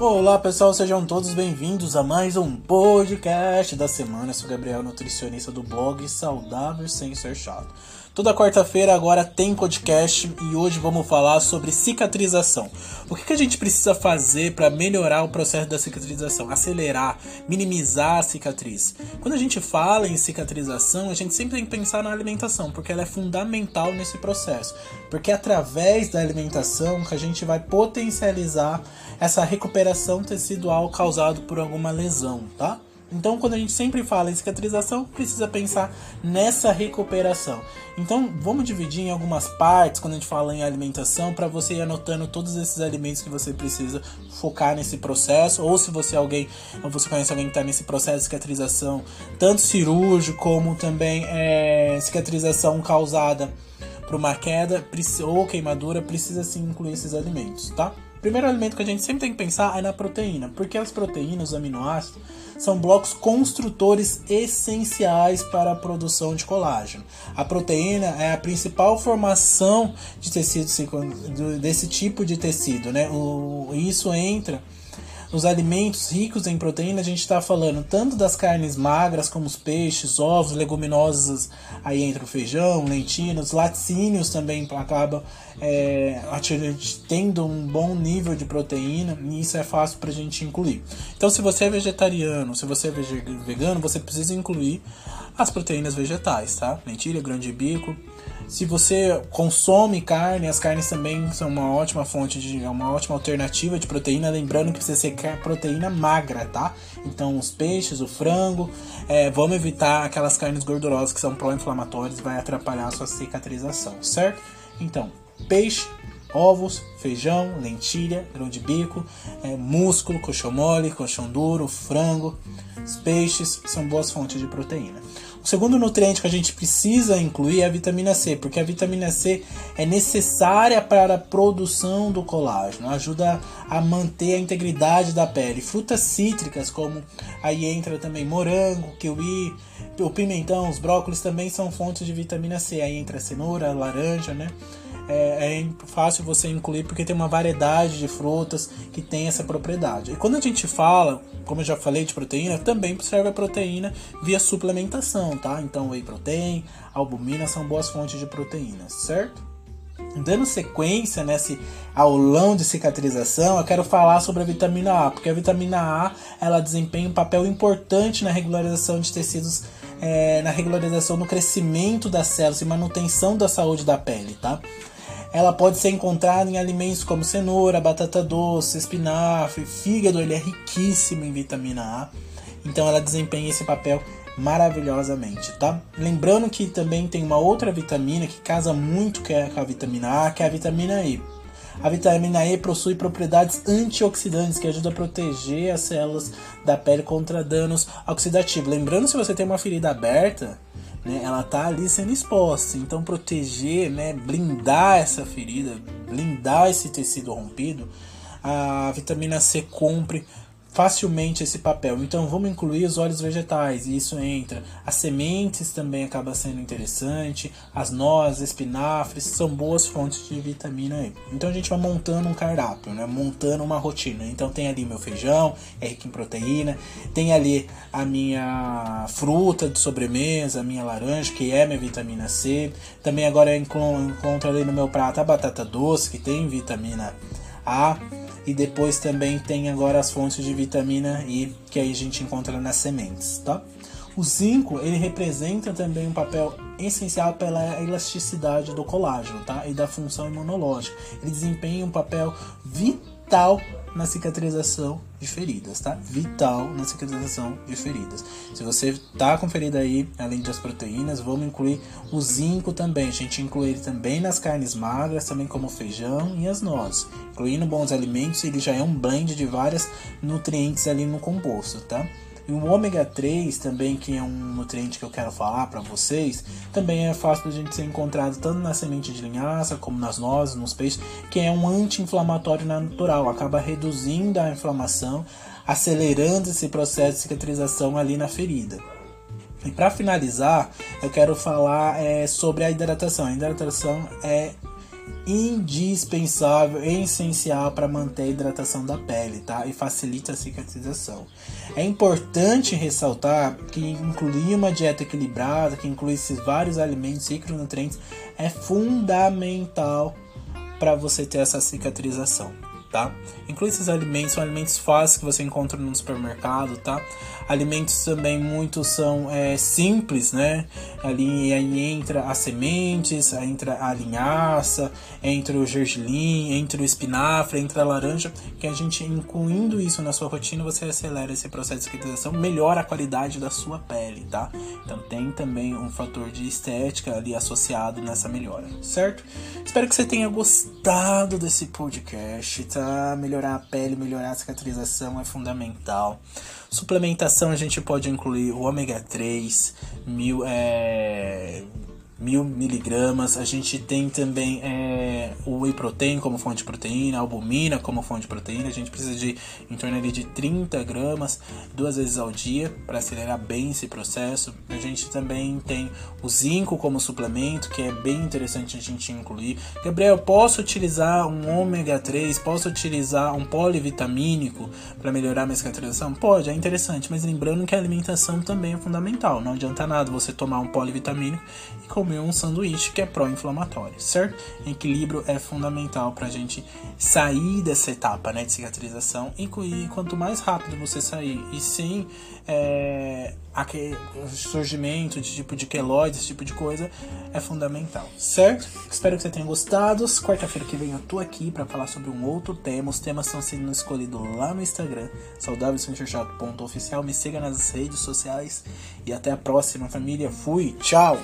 Olá pessoal, sejam todos bem-vindos a mais um podcast da semana. Eu sou Gabriel, nutricionista do blog Saudável Sem Ser Chato. Toda quarta-feira agora tem podcast e hoje vamos falar sobre cicatrização. O que, que a gente precisa fazer para melhorar o processo da cicatrização? Acelerar, minimizar a cicatriz. Quando a gente fala em cicatrização, a gente sempre tem que pensar na alimentação, porque ela é fundamental nesse processo. Porque é através da alimentação que a gente vai potencializar essa recuperação tecidual causada por alguma lesão, tá? Então, quando a gente sempre fala em cicatrização, precisa pensar nessa recuperação. Então, vamos dividir em algumas partes quando a gente fala em alimentação para você ir anotando todos esses alimentos que você precisa focar nesse processo. Ou se você é alguém, ou você conhece alguém que está nesse processo de cicatrização, tanto cirúrgico como também é, cicatrização causada por uma queda ou queimadura, precisa sim incluir esses alimentos, tá? Primeiro alimento que a gente sempre tem que pensar é na proteína, porque as proteínas, os aminoácidos, são blocos construtores essenciais para a produção de colágeno. A proteína é a principal formação de tecido desse tipo de tecido, né? O, isso entra nos alimentos ricos em proteína, a gente está falando tanto das carnes magras, como os peixes, ovos, leguminosas, aí entra o feijão, lentilhas, laticínios também acabam é, tendo um bom nível de proteína, e isso é fácil para a gente incluir. Então, se você é vegetariano, se você é vegano, você precisa incluir as proteínas vegetais, tá? Lentilha, grão de bico, se você consome carne, as carnes também são uma ótima fonte de é uma ótima alternativa de proteína, lembrando que precisa ser proteína magra, tá? Então os peixes, o frango, é, vamos evitar aquelas carnes gordurosas que são pró-inflamatórias, vai atrapalhar a sua cicatrização, certo? Então, peixe, ovos, feijão, lentilha, grão de bico, é, músculo, coxão mole, coxão duro, frango, os peixes são boas fontes de proteína. O segundo nutriente que a gente precisa incluir é a vitamina C, porque a vitamina C é necessária para a produção do colágeno, ajuda a manter a integridade da pele. Frutas cítricas, como aí entra também morango, kiwi, o pimentão, os brócolis também são fontes de vitamina C. Aí entra a cenoura, laranja, né? é, é, fácil você incluir porque tem uma variedade de frutas que tem essa propriedade. E quando a gente fala, como eu já falei de proteína, também serve a proteína via suplementação, tá? Então whey protein, albumina são boas fontes de proteína, certo? Dando sequência nesse aulão de cicatrização, eu quero falar sobre a vitamina A, porque a vitamina A ela desempenha um papel importante na regularização de tecidos, é, na regularização no crescimento das células e manutenção da saúde da pele, tá? Ela pode ser encontrada em alimentos como cenoura, batata doce, espinafre, fígado, ele é riquíssimo em vitamina A. Então ela desempenha esse papel maravilhosamente, tá? Lembrando que também tem uma outra vitamina que casa muito com a vitamina A, que é a vitamina E. A vitamina E possui propriedades antioxidantes que ajudam a proteger as células da pele contra danos oxidativos. Lembrando, se você tem uma ferida aberta, né, ela tá ali sendo exposta. Então proteger, né, blindar essa ferida, blindar esse tecido rompido, a vitamina C cumpre facilmente esse papel. Então vamos incluir os óleos vegetais, e isso entra. As sementes também acaba sendo interessante, as nozes, espinafres são boas fontes de vitamina E. Então a gente vai montando um cardápio, né? montando uma rotina. Então tem ali meu feijão, é rico em proteína, tem ali a minha fruta de sobremesa, a minha laranja, que é minha vitamina C. Também agora eu encontro ali no meu prato a batata doce, que tem vitamina A e depois também tem agora as fontes de vitamina I que aí a gente encontra nas sementes, tá? O zinco ele representa também um papel essencial pela elasticidade do colágeno, tá? E da função imunológica. Ele desempenha um papel vital na cicatrização de feridas, tá? Vital na cicatrização de feridas. Se você tá com ferida aí, além das proteínas, vamos incluir o zinco também. A gente inclui ele também nas carnes magras, também como feijão e as nozes. Incluindo bons alimentos, ele já é um blend de vários nutrientes ali no composto, tá? E o ômega 3 também, que é um nutriente que eu quero falar para vocês, também é fácil de a gente ser encontrado tanto na semente de linhaça como nas nozes, nos peixes, que é um anti-inflamatório natural, acaba reduzindo a inflamação, acelerando esse processo de cicatrização ali na ferida. E para finalizar, eu quero falar é, sobre a hidratação. A hidratação é indispensável e essencial para manter a hidratação da pele, tá? E facilita a cicatrização. É importante ressaltar que incluir uma dieta equilibrada, que inclui esses vários alimentos e micronutrientes, é fundamental para você ter essa cicatrização tá? Inclui esses alimentos, são alimentos fáceis que você encontra no supermercado, tá? Alimentos também muitos são é, simples, né? Ali aí entra as sementes, entra a linhaça, entra o gergelim, entra o espinafre, entra a laranja, que a gente incluindo isso na sua rotina, você acelera esse processo de cicatrização, melhora a qualidade da sua pele, tá? Então tem também um fator de estética ali associado nessa melhora, certo? Espero que você tenha gostado desse podcast, tá? Melhorar a pele, melhorar a cicatrização é fundamental. Suplementação a gente pode incluir o ômega 3, mil, é, mil miligramas. A gente tem também é, o whey protein como fonte de proteína, a albumina como fonte de proteína. A gente precisa de em torno de 30 gramas duas vezes ao dia para acelerar bem esse processo. A gente também tem o zinco como suplemento, que é bem interessante a gente incluir. Gabriel, posso utilizar um ômega 3? Posso utilizar um polivitamínico para melhorar a minha cicatrização? Pode, é interessante, mas lembrando que a alimentação também é fundamental. Não adianta nada você tomar um polivitamínico e comer comer um sanduíche que é pró-inflamatório, certo? Equilíbrio é fundamental para a gente sair dessa etapa né, de cicatrização e, quanto mais rápido você sair e sem é, surgimento de tipo de queloide, esse tipo de coisa, é fundamental, certo? Espero que você tenha gostado. Quarta-feira que vem eu tô aqui para falar sobre um outro tema. Os temas estão sendo escolhidos lá no Instagram, saudávelcenterchato.oficial. Me siga nas redes sociais e até a próxima, família. Fui, tchau!